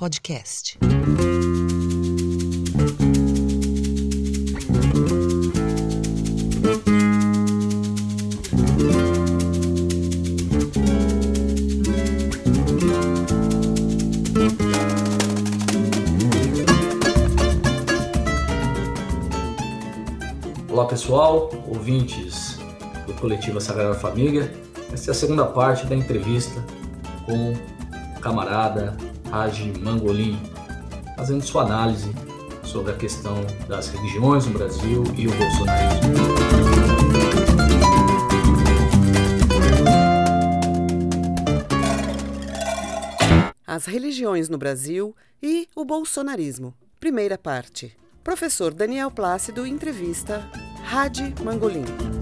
podcast. Olá pessoal, ouvintes do Coletivo Sagrada Família. Esta é a segunda parte da entrevista com o camarada Haji Mangolin, fazendo sua análise sobre a questão das religiões no Brasil e o bolsonarismo. As religiões no Brasil e o bolsonarismo. Primeira parte. Professor Daniel Plácido entrevista Hadi Mangolin.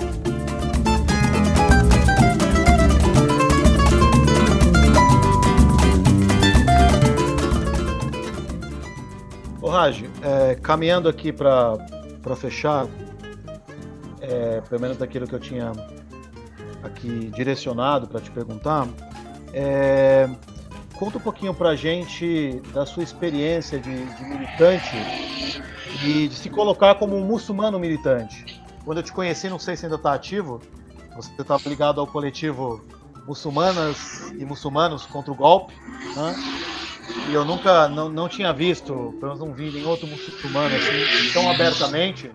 Raj, é, caminhando aqui para fechar, é, pelo menos daquilo que eu tinha aqui direcionado para te perguntar, é, conta um pouquinho para a gente da sua experiência de, de militante e de se colocar como um muçulmano militante. Quando eu te conheci, não sei se ainda está ativo, você estava ligado ao coletivo Muçulmanas e Muçulmanos contra o Golpe, né? E eu nunca, não, não tinha visto, pelo menos não vi nenhum outro muçulmano assim, tão abertamente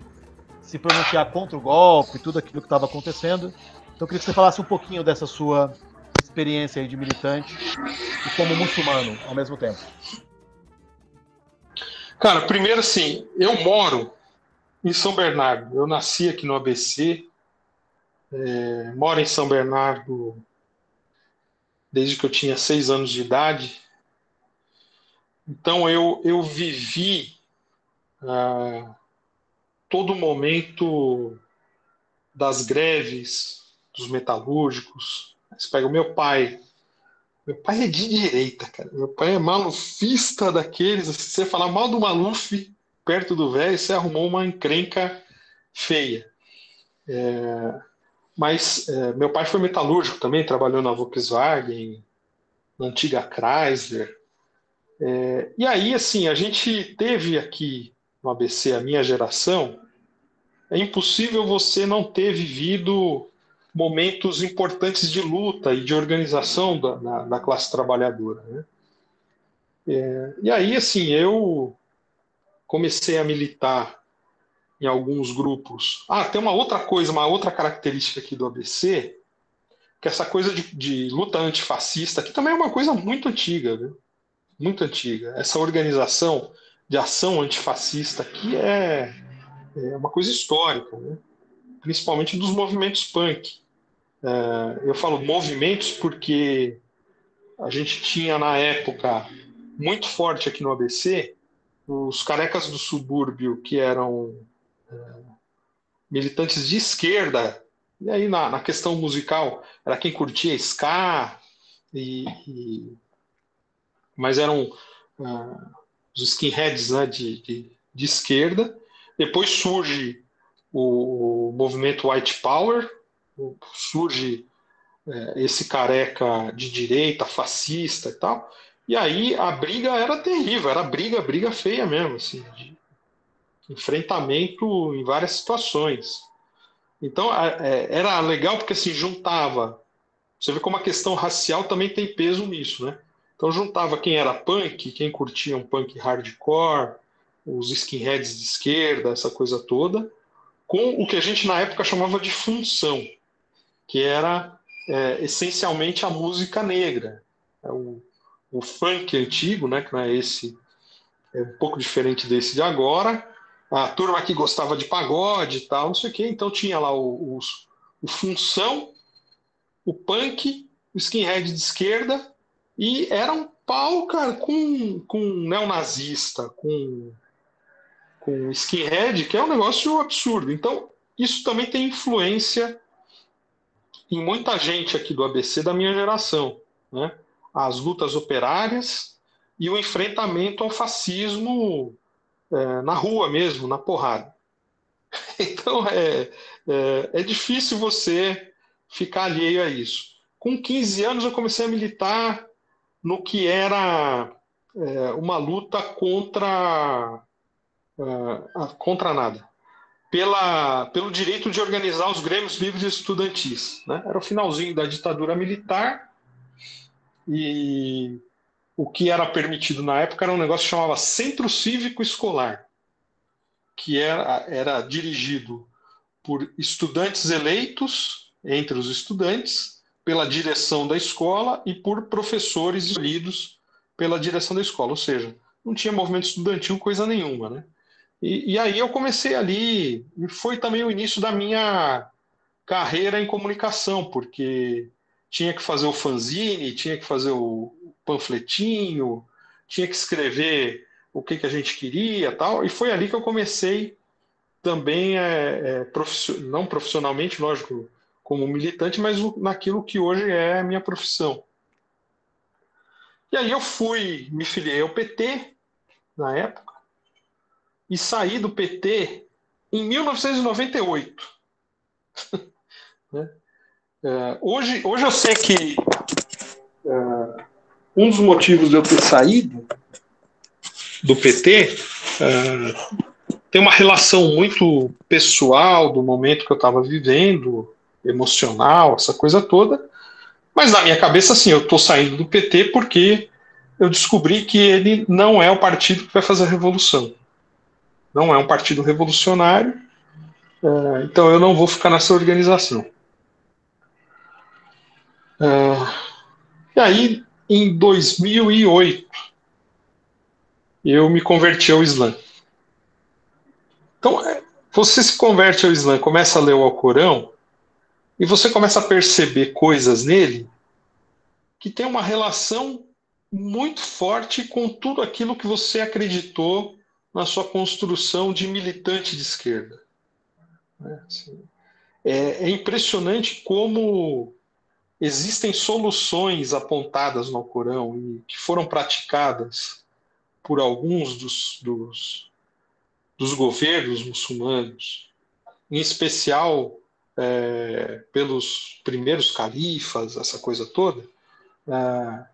se pronunciar contra o golpe, tudo aquilo que estava acontecendo. Então eu queria que você falasse um pouquinho dessa sua experiência aí de militante e como muçulmano ao mesmo tempo. Cara, primeiro assim, eu moro em São Bernardo. Eu nasci aqui no ABC, é, moro em São Bernardo desde que eu tinha seis anos de idade. Então eu, eu vivi ah, todo momento das greves dos metalúrgicos. Você pega o meu pai. Meu pai é de direita, cara. Meu pai é malufista daqueles. Se você falar mal do Maluf perto do velho, você arrumou uma encrenca feia. É, mas é, meu pai foi metalúrgico também, trabalhou na Volkswagen, na antiga Chrysler. É, e aí, assim, a gente teve aqui no ABC, a minha geração, é impossível você não ter vivido momentos importantes de luta e de organização da, da, da classe trabalhadora. Né? É, e aí, assim, eu comecei a militar em alguns grupos. Ah, tem uma outra coisa, uma outra característica aqui do ABC, que essa coisa de, de luta antifascista, que também é uma coisa muito antiga, viu? Muito antiga. Essa organização de ação antifascista aqui é, é uma coisa histórica, né? principalmente dos movimentos punk. É, eu falo movimentos porque a gente tinha na época muito forte aqui no ABC os carecas do subúrbio que eram é, militantes de esquerda e aí na, na, questão musical era quem curtia ska e, e mas eram uh, os skinheads né, de, de, de, esquerda. Depois surge o, o movimento White Power, surge uh, esse careca de direita, fascista e tal. E aí a briga era terrível, era briga, briga feia mesmo, assim, de enfrentamento em várias situações. Então é, era legal porque assim juntava. Você vê como a questão racial também tem peso nisso, né? Então juntava quem era punk, quem curtia um punk hardcore, os skinheads de esquerda, essa coisa toda, com o que a gente na época chamava de função, que era é, essencialmente a música negra. É o, o funk antigo, né, que não é esse, é um pouco diferente desse de agora. A turma que gostava de pagode e tal, não sei o quê. Então tinha lá o, o, o função, o punk, o skinhead de esquerda e era um pau, cara, com, com neonazista, com, com skinhead, que é um negócio absurdo. Então, isso também tem influência em muita gente aqui do ABC da minha geração. Né? As lutas operárias e o enfrentamento ao fascismo é, na rua mesmo, na porrada. Então, é, é, é difícil você ficar alheio a isso. Com 15 anos, eu comecei a militar no que era é, uma luta contra uh, contra nada, pela, pelo direito de organizar os grêmios livres estudantis. Né? Era o finalzinho da ditadura militar e o que era permitido na época era um negócio que chamava Centro Cívico Escolar, que era, era dirigido por estudantes eleitos entre os estudantes, pela direção da escola e por professores escolhidos pela direção da escola. Ou seja, não tinha movimento estudantil coisa nenhuma, né? E, e aí eu comecei ali, e foi também o início da minha carreira em comunicação, porque tinha que fazer o fanzine, tinha que fazer o panfletinho, tinha que escrever o que, que a gente queria tal, e foi ali que eu comecei também, é, é, não profissionalmente, lógico, como militante, mas naquilo que hoje é a minha profissão. E aí eu fui, me filiei ao PT, na época, e saí do PT em 1998. né? É, hoje, hoje eu sei que é, um dos motivos de eu ter saído do PT é, tem uma relação muito pessoal do momento que eu estava vivendo, emocional, essa coisa toda. Mas na minha cabeça, assim, eu estou saindo do PT porque eu descobri que ele não é o partido que vai fazer a revolução. Não é um partido revolucionário, então eu não vou ficar nessa organização. Uh, e aí, em 2008, eu me converti ao Islã. Então, é, você se converte ao Islã, começa a ler o Alcorão, e você começa a perceber coisas nele que tem uma relação muito forte com tudo aquilo que você acreditou na sua construção de militante de esquerda. Né, assim, é, é impressionante como existem soluções apontadas no Corão e que foram praticadas por alguns dos, dos, dos governos muçulmanos, em especial é, pelos primeiros califas, essa coisa toda, é,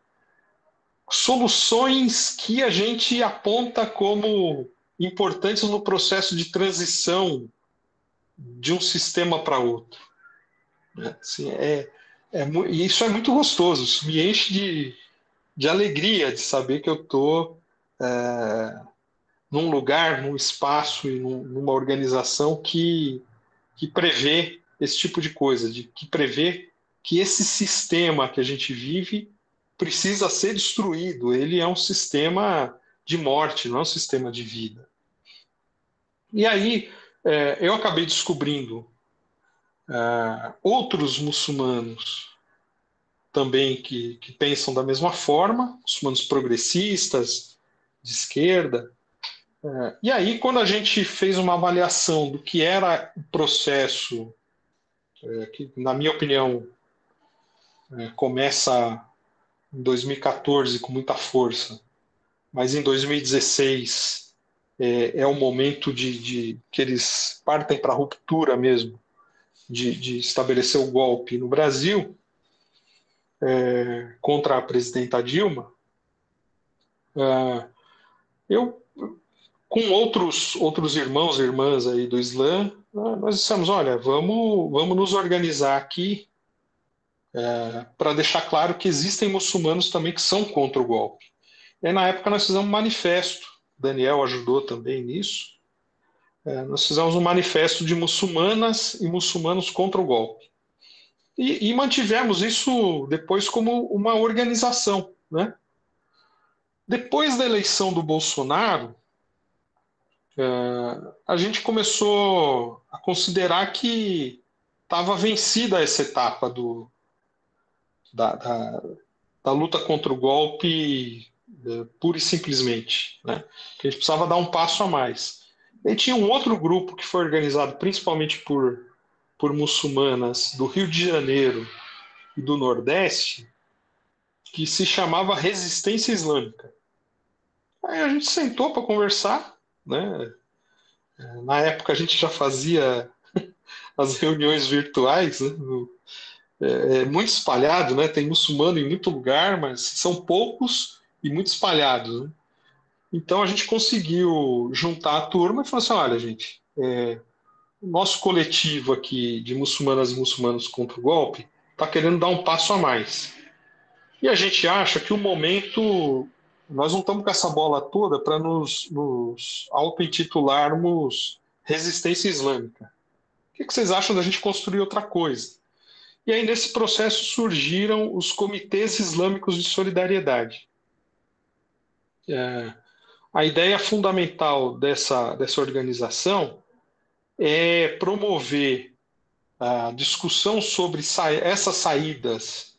soluções que a gente aponta como importantes no processo de transição de um sistema para outro. Né? Assim, é, é, e isso é muito gostoso, isso me enche de, de alegria de saber que eu estou é, num lugar, num espaço e num, numa organização que, que prevê esse tipo de coisa, de, que prevê que esse sistema que a gente vive precisa ser destruído. Ele é um sistema de morte, não é um sistema de vida. E aí é, eu acabei descobrindo uh, outros muçulmanos também que, que pensam da mesma forma, muçulmanos progressistas, de esquerda. Uh, e aí, quando a gente fez uma avaliação do que era o processo, uh, que, na minha opinião, começa em 2014 com muita força, mas em 2016 é, é o momento de, de que eles partem para a ruptura mesmo de, de estabelecer o golpe. No Brasil é, contra a presidenta Dilma, é, eu, com outros, outros irmãos e irmãs aí do Islã, nós dissemos, olha, vamos, vamos nos organizar aqui é, para deixar claro que existem muçulmanos também que são contra o golpe. E na época nós fizemos um manifesto, Daniel ajudou também nisso, é, nós fizemos um manifesto de muçulmanas e muçulmanos contra o golpe. E, e mantivemos isso depois como uma organização. Né? Depois da eleição do Bolsonaro, a gente começou a considerar que estava vencida essa etapa do, da, da, da, luta contra o golpe é, pura e simplesmente. Né? Que a gente precisava dar um passo a mais. E tinha um outro grupo que foi organizado principalmente por, por muçulmanas do Rio de Janeiro e do Nordeste, que se chamava Resistência Islâmica. Aí a gente sentou para conversar, né? Na época a gente já fazia as reuniões virtuais, né? é, é muito espalhado, né? Tem muçulmano em muito lugar, mas são poucos e muito espalhados. Né? Então a gente conseguiu juntar a turma e falar assim: olha, gente, é, o nosso coletivo aqui de muçulmanas e muçulmanos contra o golpe está querendo dar um passo a mais. E a gente acha que o momento. Nós não estamos com essa bola toda para nos, nos auto-intitularmos resistência islâmica. O que, que vocês acham da gente construir outra coisa? E aí, nesse processo, surgiram os comitês islâmicos de solidariedade. É, a ideia fundamental dessa, dessa organização é promover a discussão sobre sa essas saídas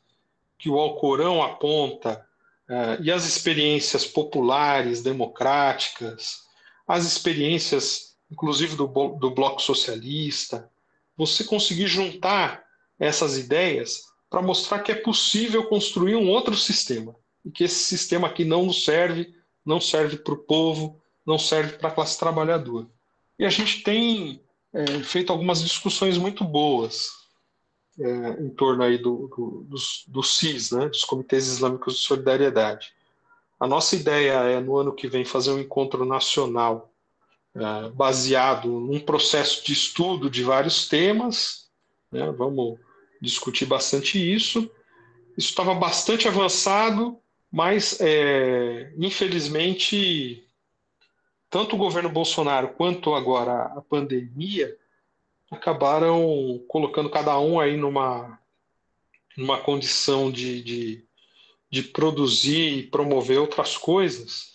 que o Alcorão aponta uh, e as experiências populares, democráticas, as experiências, inclusive, do, do Bloco Socialista, você conseguir juntar essas ideias para mostrar que é possível construir um outro sistema e que esse sistema aqui não nos serve, não serve para o povo, não serve para a classe trabalhadora. E a gente tem é, feito algumas discussões muito boas é, em torno aí do, do, dos, do CIS, né, dos Comitês Islâmicos de Solidariedade. A nossa ideia é, no ano que vem, fazer um encontro nacional é, baseado num processo de estudo de vários temas. Né, vamos discutir bastante isso. Isso estava bastante avançado, mas, é, infelizmente, tanto o governo Bolsonaro quanto agora a pandemia acabaram colocando cada um aí numa, numa condição de, de, de produzir e promover outras coisas,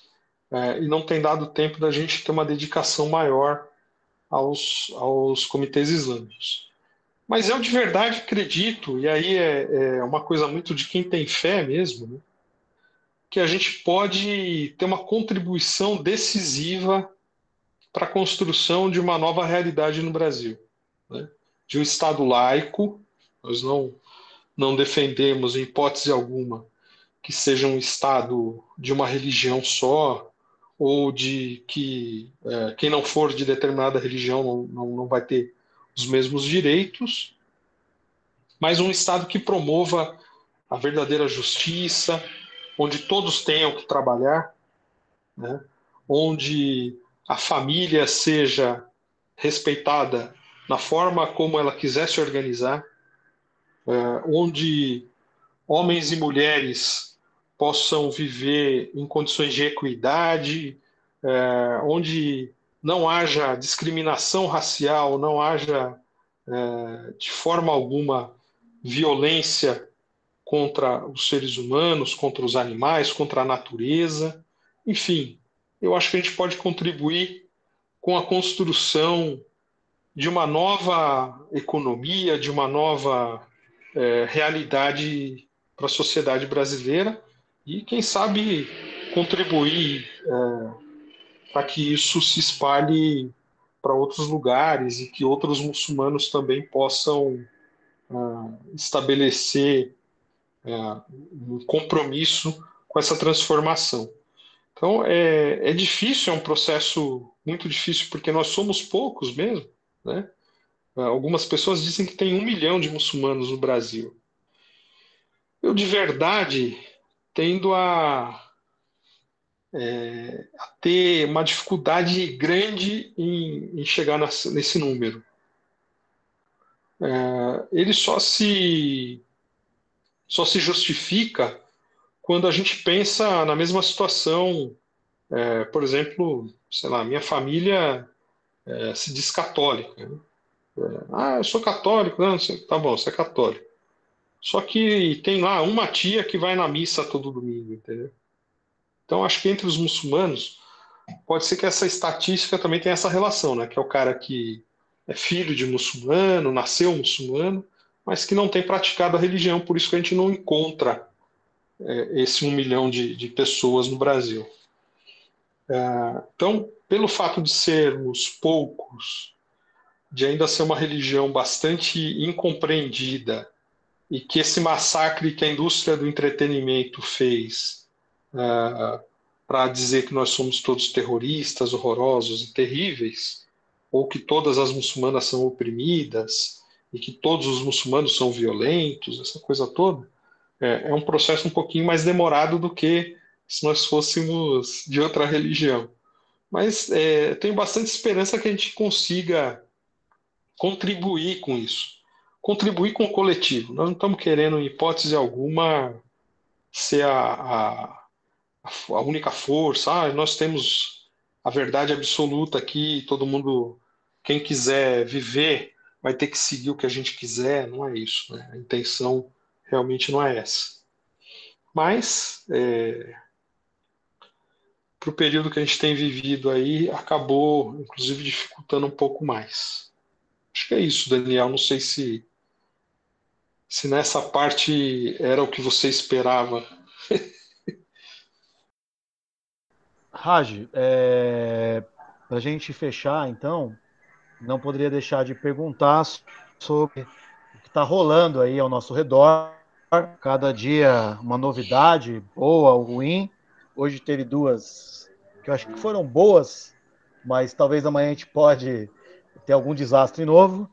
é, e não tem dado tempo da gente ter uma dedicação maior aos, aos comitês islâmicos. Mas eu de verdade acredito, e aí é, é uma coisa muito de quem tem fé mesmo, né? que a gente pode ter uma contribuição decisiva para a construção de uma nova realidade no Brasil, né? de um Estado laico. Nós não, não defendemos, em hipótese alguma, que seja um Estado de uma religião só, ou de que é, quem não for de determinada religião não, não, não vai ter os mesmos direitos, mas um Estado que promova a verdadeira justiça, onde todos tenham que trabalhar, né? onde a família seja respeitada na forma como ela quiser se organizar, é, onde homens e mulheres possam viver em condições de equidade, é, onde não haja discriminação racial, não haja é, de forma alguma violência contra os seres humanos, contra os animais, contra a natureza. Enfim, eu acho que a gente pode contribuir com a construção de uma nova economia, de uma nova é, realidade para a sociedade brasileira e, quem sabe, contribuir é, para que isso se espalhe para outros lugares e que outros muçulmanos também possam uh, estabelecer é, um compromisso com essa transformação. Então é, é difícil, é um processo muito difícil porque nós somos poucos mesmo, né? É, algumas pessoas dizem que tem um milhão de muçulmanos no Brasil. Eu de verdade tendo a, é, a ter uma dificuldade grande em, em chegar nesse número. É, ele só se só se justifica quando a gente pensa na mesma situação. É, por exemplo, sei lá, minha família é, se diz católica. Né? É, ah, eu sou católico. Não, tá bom, você é católico. Só que tem lá uma tia que vai na missa todo domingo, entendeu? Então, acho que entre os muçulmanos, pode ser que essa estatística também tenha essa relação, né? Que é o cara que é filho de muçulmano, nasceu muçulmano, mas que não tem praticado a religião, por isso que a gente não encontra é, esse um milhão de, de pessoas no Brasil. É, então, pelo fato de sermos poucos, de ainda ser uma religião bastante incompreendida, e que esse massacre que a indústria do entretenimento fez é, para dizer que nós somos todos terroristas, horrorosos e terríveis, ou que todas as muçulmanas são oprimidas, e que todos os muçulmanos são violentos, essa coisa toda, é, é um processo um pouquinho mais demorado do que se nós fôssemos de outra religião. Mas é, tenho bastante esperança que a gente consiga contribuir com isso, contribuir com o coletivo. Nós não estamos querendo, em hipótese alguma, ser a, a, a única força. Ah, nós temos a verdade absoluta aqui, todo mundo, quem quiser viver, vai ter que seguir o que a gente quiser. Não é isso. Né? A intenção realmente não é essa. Mas, é, para o período que a gente tem vivido aí, acabou, inclusive, dificultando um pouco mais. Acho que é isso, Daniel. Não sei se, se nessa parte era o que você esperava. Raj, é, para a gente fechar, então, não poderia deixar de perguntar sobre o que está rolando aí ao nosso redor. Cada dia uma novidade, boa ou ruim. Hoje teve duas que eu acho que foram boas, mas talvez amanhã a gente pode ter algum desastre novo.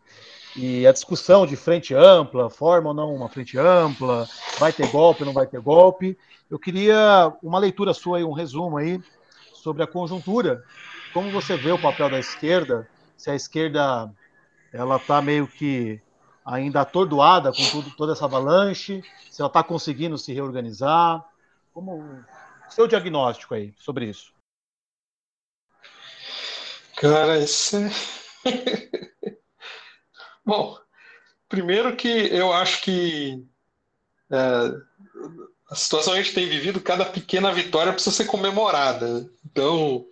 E a discussão de frente ampla, forma ou não uma frente ampla, vai ter golpe, não vai ter golpe. Eu queria uma leitura sua e um resumo aí sobre a conjuntura. Como você vê o papel da esquerda? Se a esquerda ela está meio que ainda atordoada com tudo, toda essa avalanche, se ela está conseguindo se reorganizar. Como seu diagnóstico aí sobre isso? Cara, isso é... Bom, primeiro que eu acho que é, a situação que a gente tem vivido, cada pequena vitória precisa ser comemorada. Então,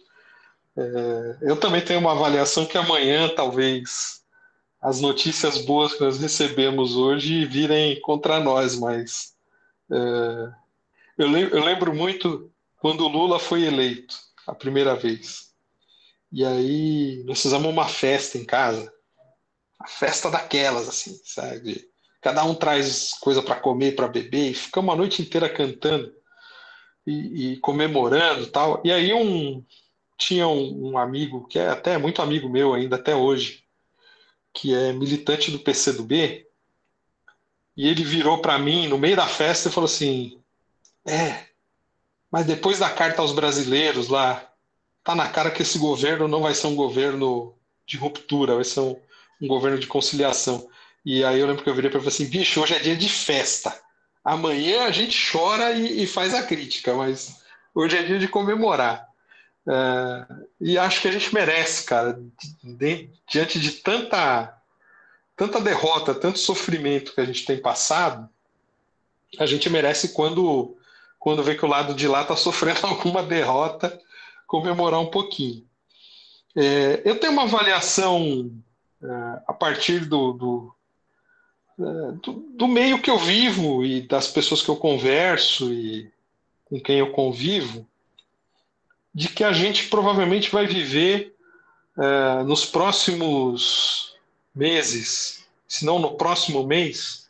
é, eu também tenho uma avaliação que amanhã, talvez, as notícias boas que nós recebemos hoje virem contra nós, mas é, eu lembro muito quando o Lula foi eleito a primeira vez. E aí nós fizemos uma festa em casa a festa daquelas, assim, sabe? Cada um traz coisa para comer, para beber, e ficamos a noite inteira cantando e, e, comemorando tal. E aí um tinha um, um, amigo que é até muito amigo meu ainda até hoje, que é militante do PCdoB, e ele virou para mim no meio da festa e falou assim: "É, mas depois da carta aos brasileiros lá, tá na cara que esse governo não vai ser um governo de ruptura, vai ser um, um governo de conciliação. E aí eu lembro que eu virei para ele assim, bicho, hoje é dia de festa. Amanhã a gente chora e, e faz a crítica, mas hoje é dia de comemorar. É, e acho que a gente merece, cara, de, diante de tanta, tanta derrota, tanto sofrimento que a gente tem passado, a gente merece quando, quando vê que o lado de lá está sofrendo alguma derrota, comemorar um pouquinho. É, eu tenho uma avaliação é, a partir do, do, é, do, do, meio que eu vivo e das pessoas que eu converso e com quem eu convivo, de que a gente provavelmente vai viver é, nos próximos meses, se não no próximo mês,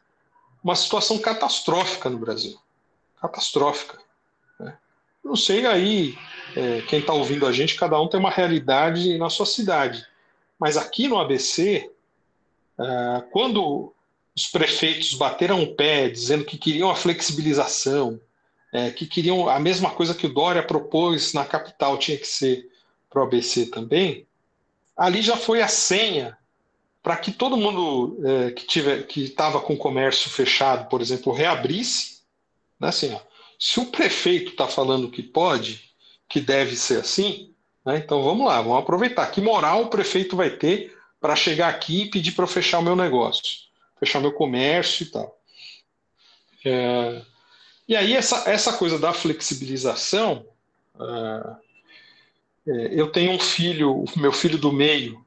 uma situação catastrófica no Brasil. Catastrófica. Né? Não sei aí, é, quem está ouvindo a gente, cada um tem uma realidade na sua cidade. Mas aqui no ABC, uh, quando os prefeitos bateram o pé dizendo que queriam a flexibilização, é, que queriam a mesma coisa que o Dória propôs na capital, tinha que ser para o ABC também, ali já foi a senha para que todo mundo é, que tiver que estava com o comércio fechado, por exemplo, reabrisse, assim, ó, se o prefeito está falando que pode, que deve ser assim, né? Então vamos lá, vamos aproveitar. Que moral o prefeito vai ter para chegar aqui e pedir para eu fechar o meu negócio, fechar meu comércio e tal. É... E aí essa, essa coisa da flexibilização, é... É, eu tenho um filho, o meu filho do meio,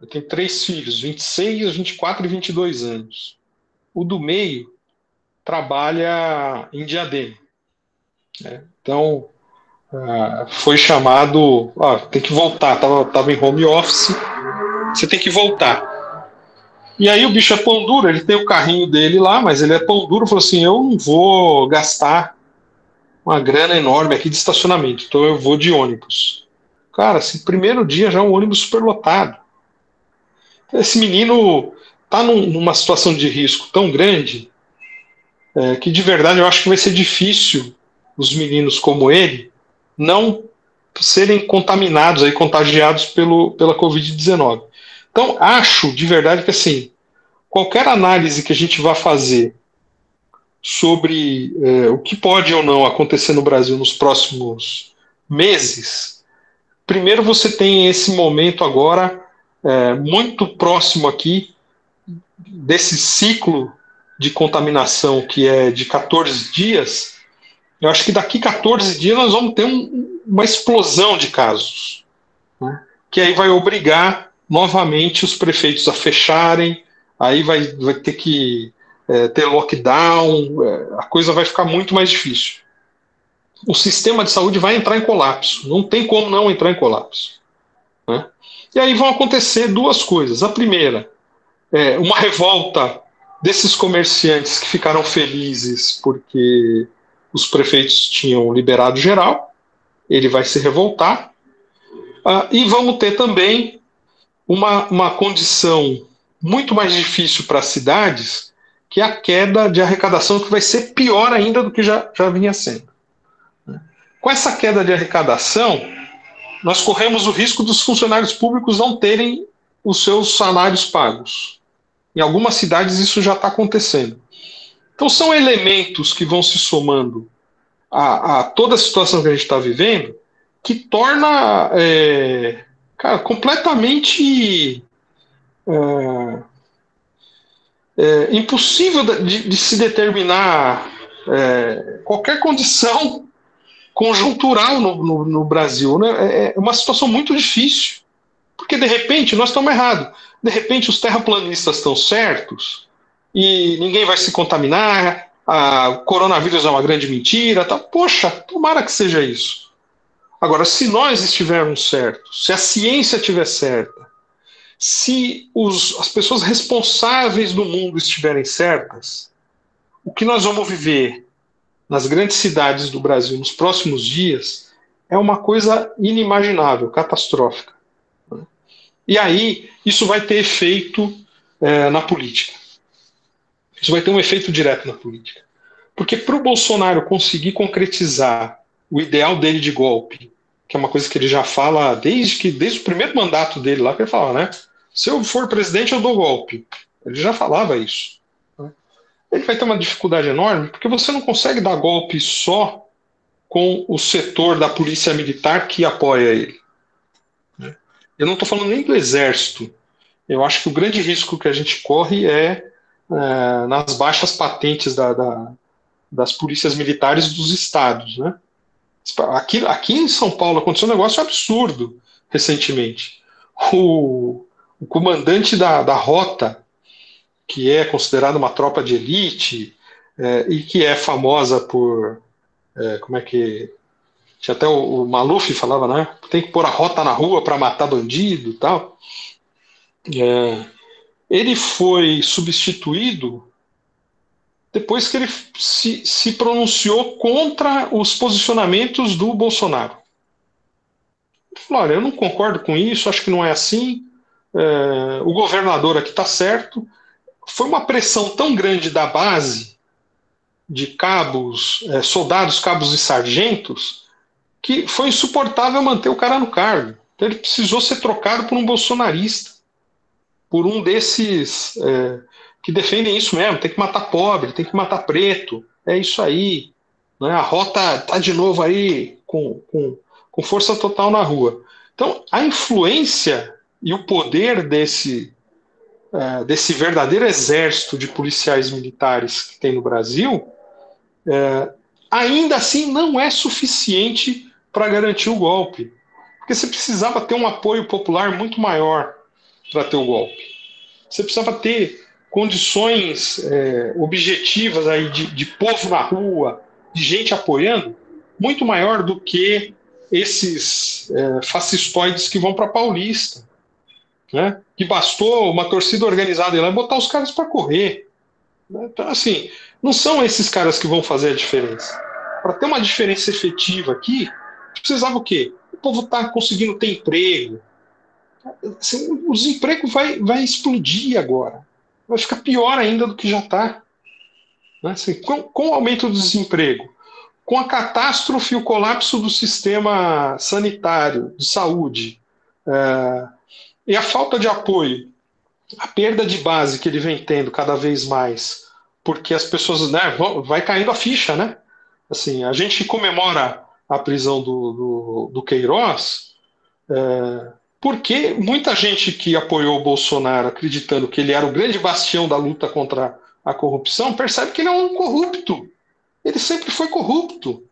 eu tenho três filhos, 26, 24 e 22 anos. O do meio trabalha em Diadema. Né? Então, ah, foi chamado, tem que voltar, tava, tava em home office, você tem que voltar. E aí o bicho é pão duro, ele tem o carrinho dele lá, mas ele é pão duro, falou assim, eu não vou gastar uma grana enorme aqui de estacionamento, então eu vou de ônibus. Cara, assim, primeiro dia já é um ônibus superlotado. Esse menino tá num, numa situação de risco tão grande é, que de verdade eu acho que vai ser difícil os meninos como ele não serem contaminados, aí, contagiados pelo, pela Covid-19. Então, acho de verdade que assim, qualquer análise que a gente vá fazer sobre é, o que pode ou não acontecer no Brasil nos próximos meses, primeiro você tem esse momento agora é, muito próximo aqui desse ciclo de contaminação que é de 14 dias. Eu acho que daqui 14 dias nós vamos ter um, uma explosão de casos, né, que aí vai obrigar novamente os prefeitos a fecharem, aí vai, vai ter que é, ter lockdown, é, a coisa vai ficar muito mais difícil. O sistema de saúde vai entrar em colapso, não tem como não entrar em colapso. Né? E aí vão acontecer duas coisas. A primeira, é uma revolta desses comerciantes que ficaram felizes porque os prefeitos tinham liberado geral, ele vai se revoltar. Uh, e vamos ter também uma, uma condição muito mais difícil para as cidades, que é a queda de arrecadação, que vai ser pior ainda do que já, já vinha sendo. Com essa queda de arrecadação, nós corremos o risco dos funcionários públicos não terem os seus salários pagos. Em algumas cidades isso já está acontecendo. Então são elementos que vão se somando a, a toda a situação que a gente está vivendo que torna é, cara, completamente é, é, impossível de, de, se determinar é, qualquer condição conjuntural no, no, no Brasil. Né? É, é uma situação muito difícil, porque de repente nós estamos errados. De repente os terraplanistas estão certos e ninguém vai se contaminar, o coronavírus é uma grande mentira. Tá? Poxa, tomara que seja isso. Agora, se nós estivermos certos, se a ciência estiver certa, se os, as pessoas responsáveis do mundo estiverem certas, o que nós vamos viver nas grandes cidades do Brasil nos próximos dias é uma coisa inimaginável, catastrófica. E aí, isso vai ter efeito é, na política. Isso vai ter um efeito direto na política. Porque para o Bolsonaro conseguir concretizar o ideal dele de golpe, que é uma coisa que ele já fala desde que desde o primeiro mandato dele lá, que ele fala, né? Se eu for presidente, eu dou golpe. Ele já falava isso. Né? Ele vai ter uma dificuldade enorme, porque você não consegue dar golpe só com o setor da polícia militar que apoia ele. Eu não estou falando nem do exército. Eu acho que o grande risco que a gente corre é, é nas baixas patentes da, da, das polícias militares dos estados. Né? Aqui, aqui em São Paulo aconteceu um negócio absurdo recentemente. O, o comandante da, da rota, que é considerado uma tropa de elite é, e que é famosa por. É, como é que. Até o, o, Maluf falava, né? Tem que pôr a rota na rua para matar bandido tal. É, ele foi substituído depois que ele se, se pronunciou contra os posicionamentos do Bolsonaro. Ele falou: olha, eu não concordo com isso, acho que não é assim é, o governador aqui está certo. Foi uma pressão tão grande da base, de cabos, é, soldados, cabos e sargentos, que foi insuportável manter o cara no cargo. Então ele precisou ser trocado por um bolsonarista, por um desses é, que defendem isso mesmo: tem que matar pobre, tem que matar preto, é isso aí. Né? A rota está de novo aí com, com, com força total na rua. Então, a influência e o poder desse, é, desse verdadeiro exército de policiais militares que tem no Brasil, é, ainda assim não é suficiente para garantir o golpe. Porque você precisava ter um apoio popular muito maior para ter o golpe. Você precisava ter condições é, objetivas aí de, de povo na rua, de gente apoiando, muito maior do que esses é, fascistoides que vão para Paulista né? Que bastou uma torcida organizada lá botar os caras para correr. Né? Então, assim, não são esses caras que vão fazer a diferença. Para ter uma diferença efetiva aqui, precisava o quê? O povo está conseguindo ter emprego. Assim, o desemprego vai, vai explodir agora. Vai ficar pior ainda do que já está. Né? Assim, com, com o aumento do desemprego, com a catástrofe, o colapso do sistema sanitário, de saúde, é, e a falta de apoio, a perda de base que ele vem tendo cada vez mais, porque as pessoas, né, vai caindo a ficha, né? Assim, a gente comemora a prisão do, do, do Queiroz, é, porque muita gente que apoiou o Bolsonaro, acreditando que ele era o grande bastião da luta contra a corrupção, percebe que ele é um corrupto. Ele sempre foi corrupto.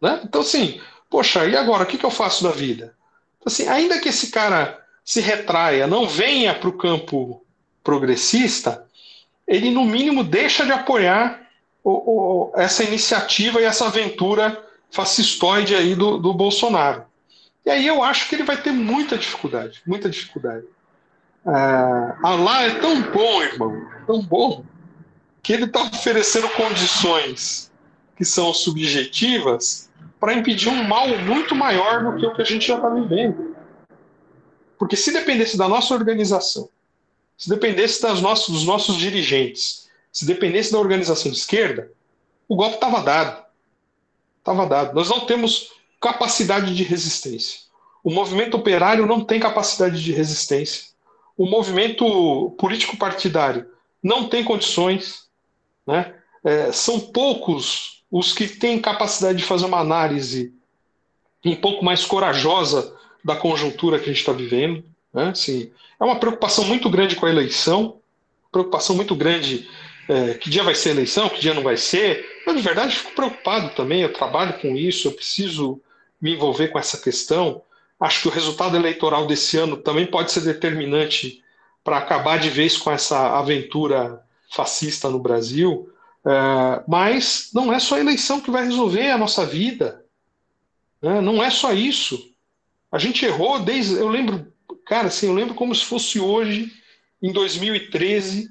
Né? Então, assim, poxa, e agora? O que, que eu faço da vida? Então, assim, ainda que esse cara se retraia, não venha para o campo progressista, ele, no mínimo, deixa de apoiar o, o, essa iniciativa e essa aventura fascistoide aí do, do Bolsonaro. E aí eu acho que ele vai ter muita dificuldade, muita dificuldade. É, Allah é tão bom, irmão, tão bom, que ele está oferecendo condições que são subjetivas para impedir um mal muito maior do que o que a gente já está vivendo. Porque se dependesse da nossa organização, se dependesse das nossos, dos nossos dirigentes, se dependesse da organização de esquerda, o golpe estava dado. Estava dado. Nós não temos capacidade de resistência. O movimento operário não tem capacidade de resistência. O movimento político-partidário não tem condições. Né? É, são poucos os que têm capacidade de fazer uma análise um pouco mais corajosa da conjuntura que a gente está vivendo. Né? Assim, é uma preocupação muito grande com a eleição, preocupação muito grande é, que dia vai ser a eleição, que dia não vai ser. Eu, de verdade, fico preocupado também. Eu trabalho com isso, eu preciso me envolver com essa questão. Acho que o resultado eleitoral desse ano também pode ser determinante para acabar de vez com essa aventura fascista no Brasil. É, mas não é só a eleição que vai resolver a nossa vida. Né? Não é só isso. A gente errou desde. Eu lembro, cara, assim, eu lembro como se fosse hoje, em 2013,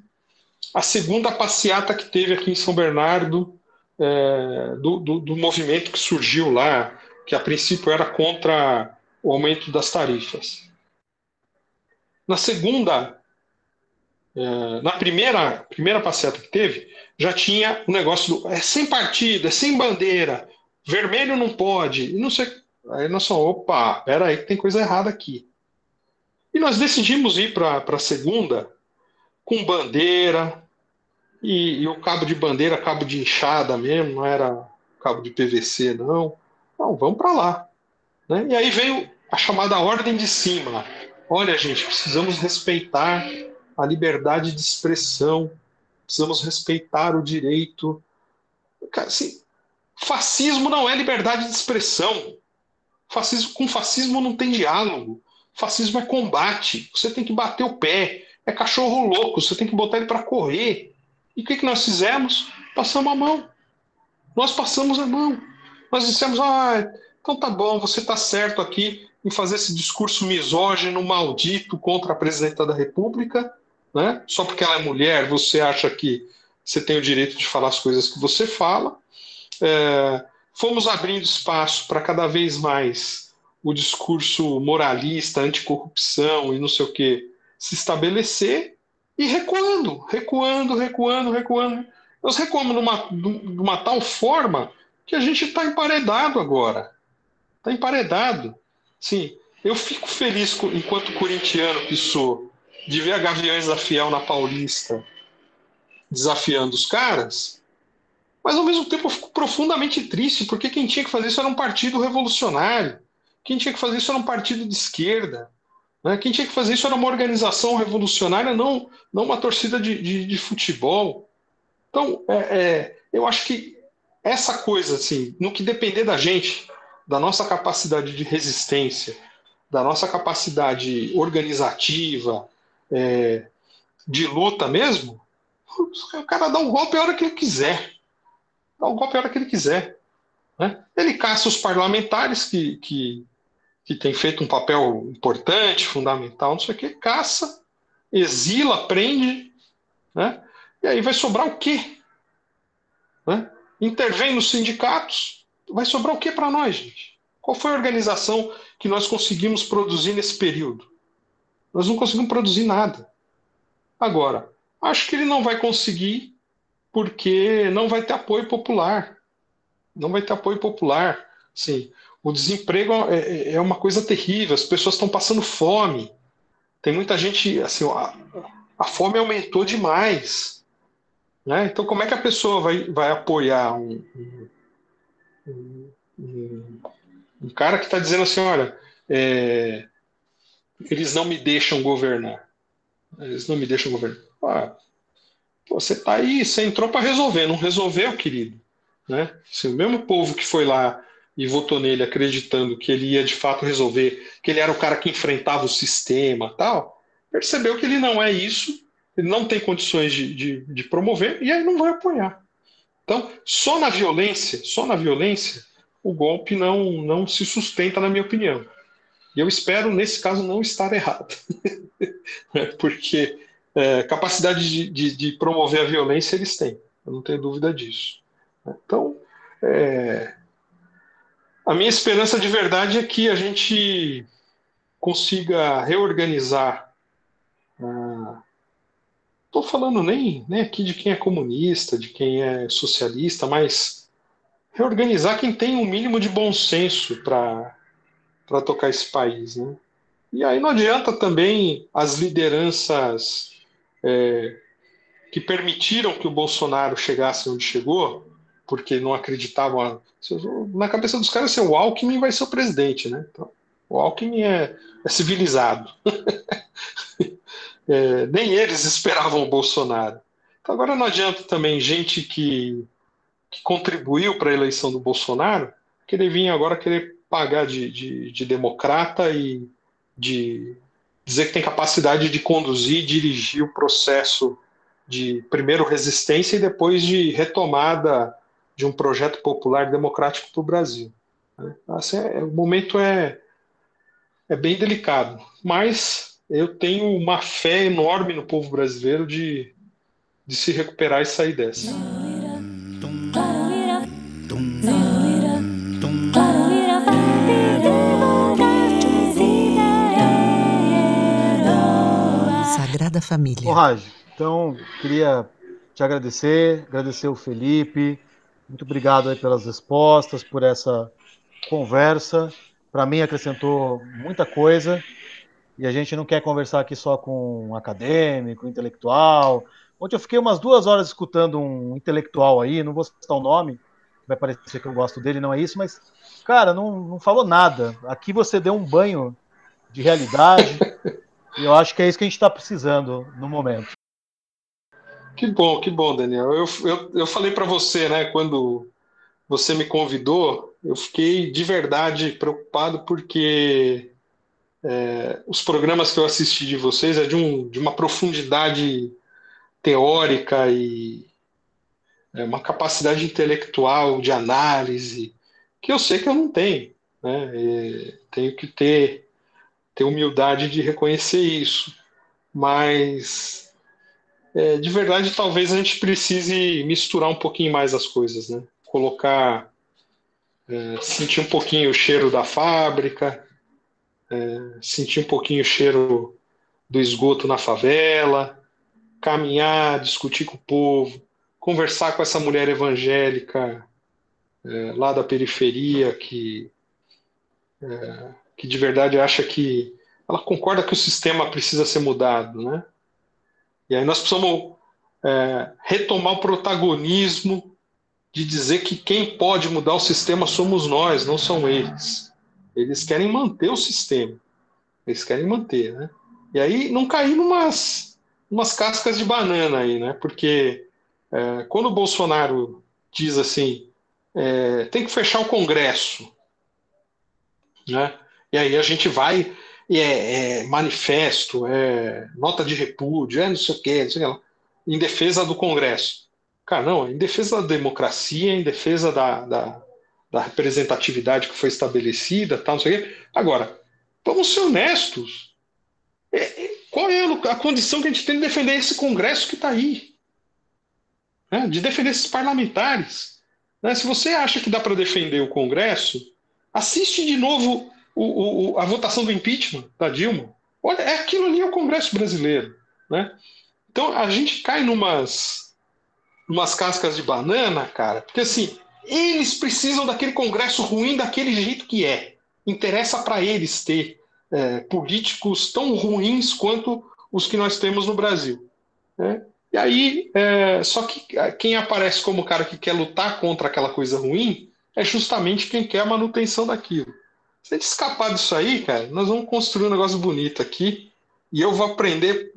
a segunda passeata que teve aqui em São Bernardo, é, do, do, do, movimento que surgiu lá, que a princípio era contra o aumento das tarifas. Na segunda, é, na primeira, primeira passeata que teve, já tinha o negócio do é sem partido, é sem bandeira, vermelho não pode, e não sei. Aí nós falamos, opa, peraí, que tem coisa errada aqui. E nós decidimos ir para a segunda com bandeira, e, e, o cabo de bandeira, cabo de enxada mesmo, não era cabo de PVC, não. Não, vamos para lá. Né? E aí veio a chamada ordem de cima. Olha, gente, precisamos respeitar a liberdade de expressão, precisamos respeitar o direito. Assim, fascismo não é liberdade de expressão. Fascismo, com fascismo não tem diálogo. Fascismo é combate. Você tem que bater o pé. É cachorro louco. Você tem que botar ele para correr. E o que, que nós fizemos? Passamos a mão. Nós passamos a mão. Nós dissemos, ah, então tá bom, você está certo aqui em fazer esse discurso misógino, maldito contra a presidenta da República, né? Só porque ela é mulher, você acha que você tem o direito de falar as coisas que você fala. É, fomos abrindo espaço para cada vez mais o discurso moralista, anticorrupção e não sei o que se estabelecer e recuando, recuando, recuando, recuando. Nós recuamos numa, numa tal forma que a gente está emparedado agora. Está emparedado. Sim, eu fico feliz, enquanto corintiano que sou, de ver a Gaviões da Fiel na Paulista desafiando os caras, mas ao mesmo tempo eu fico profundamente triste, porque quem tinha que fazer isso era um partido revolucionário, quem tinha que fazer isso era um partido de esquerda, né? Quem tinha que fazer isso era uma organização revolucionária, não, não uma torcida de, de, de futebol. Então, é, é, eu acho que essa coisa, assim, no que depender da gente, da nossa capacidade de resistência, da nossa capacidade organizativa, é, de luta mesmo, o cara dá um golpe a hora que ele quiser. Dá um golpe a hora que ele quiser. Né? Ele caça os parlamentares que, que, que tem feito um papel importante, fundamental, não sei o quê, caça, exila, prende, né? e aí vai sobrar o quê? Né? Intervém nos sindicatos, vai sobrar o quê para nós, gente? Qual foi a organização que nós conseguimos produzir nesse período? Nós não conseguimos produzir nada. Agora, acho que ele não vai conseguir porque não vai ter apoio popular. não vai ter apoio popular. Sim, o desemprego é, é, é uma coisa terrível, as pessoas estão passando fome. Tem muita gente, assim, a, a fome aumentou demais. Né? Então, como é que a pessoa vai, vai apoiar um, um, um, um cara que está dizendo assim: olha, é, eles não me deixam governar? Eles não me deixam governar. Ah, você está aí, você entrou para resolver, não resolveu, querido. Né? Assim, o mesmo povo que foi lá e votou nele acreditando que ele ia de fato resolver, que ele era o cara que enfrentava o sistema tal, percebeu que ele não é isso, ele não tem condições de, de, de promover e aí não vai apoiar. Então, só na violência, só na violência, o golpe não, não se sustenta, na minha opinião. E eu espero, nesse caso, não estar errado. Porque é, capacidade de, de, de, promover a violência eles têm, eu não tenho dúvida disso. Então, é, a minha esperança de verdade é que a gente consiga reorganizar. Estou ah, falando nem, nem aqui de quem é comunista, de quem é socialista, mas reorganizar quem tem um mínimo de bom senso para tocar esse país. Né? E aí não adianta também as lideranças é, que permitiram que o Bolsonaro chegasse onde chegou, porque não acreditavam. Na cabeça dos caras, assim, o Alckmin vai ser o presidente, né? Então, o Alckmin é, é civilizado. é, nem eles esperavam o Bolsonaro. Então, agora não adianta também gente que, que contribuiu para a eleição do Bolsonaro querer vir agora querer pagar de, de, de democrata e de dizer que tem capacidade de conduzir e dirigir o processo de primeiro resistência e depois de retomada de um projeto popular democrático para o Brasil. Né? Assim, é, o momento é, é bem delicado, mas eu tenho uma fé enorme no povo brasileiro de, de se recuperar e sair dessa. Sagrada Família. Ô, Raj, então queria te agradecer, agradecer o Felipe, muito obrigado aí pelas respostas, por essa conversa. Para mim acrescentou muita coisa. E a gente não quer conversar aqui só com um acadêmico, intelectual. Ontem eu fiquei umas duas horas escutando um intelectual aí, não vou citar o nome, vai parecer que eu gosto dele, não é isso, mas, cara, não, não falou nada. Aqui você deu um banho de realidade, e eu acho que é isso que a gente está precisando no momento. Que bom, que bom, Daniel. Eu, eu, eu falei para você, né, quando você me convidou, eu fiquei de verdade preocupado porque é, os programas que eu assisti de vocês é de, um, de uma profundidade teórica e é, uma capacidade intelectual de análise que eu sei que eu não tenho. Né? E tenho que ter, ter humildade de reconhecer isso. Mas é, de verdade, talvez a gente precise misturar um pouquinho mais as coisas, né? Colocar, é, sentir um pouquinho o cheiro da fábrica, é, sentir um pouquinho o cheiro do esgoto na favela, caminhar, discutir com o povo, conversar com essa mulher evangélica é, lá da periferia que, é, que de verdade acha que ela concorda que o sistema precisa ser mudado, né? E aí nós precisamos é, retomar o protagonismo de dizer que quem pode mudar o sistema somos nós, não são eles. Eles querem manter o sistema. Eles querem manter, né? E aí não cair numas, umas cascas de banana aí, né? Porque é, quando o Bolsonaro diz assim, é, tem que fechar o Congresso, né? E aí a gente vai e é, é, manifesto, é nota de repúdio, é não sei o quê, não sei o quê, em defesa do Congresso. Cara, não, em defesa da democracia, em defesa da, da, da representatividade que foi estabelecida, tal, não sei o quê. Agora, vamos ser honestos. É, é, qual é a, a, condição que a gente tem de defender esse Congresso que está aí? Né? De defender esses parlamentares. Né? Se você acha que dá para defender o Congresso, assiste de novo o, o, a votação do impeachment da Dilma. Olha, é aquilo ali é o Congresso brasileiro. Né? Então a gente cai numas, numas cascas de banana, cara, porque assim, Eles precisam daquele Congresso ruim daquele jeito que é. Interessa para eles ter é, políticos tão ruins quanto os que nós temos no Brasil. Né? E aí, é, só que quem aparece como o cara que quer lutar contra aquela coisa ruim é justamente quem quer a manutenção daquilo. Se a gente escapar disso aí, cara, nós vamos construir um negócio bonito aqui e eu vou aprender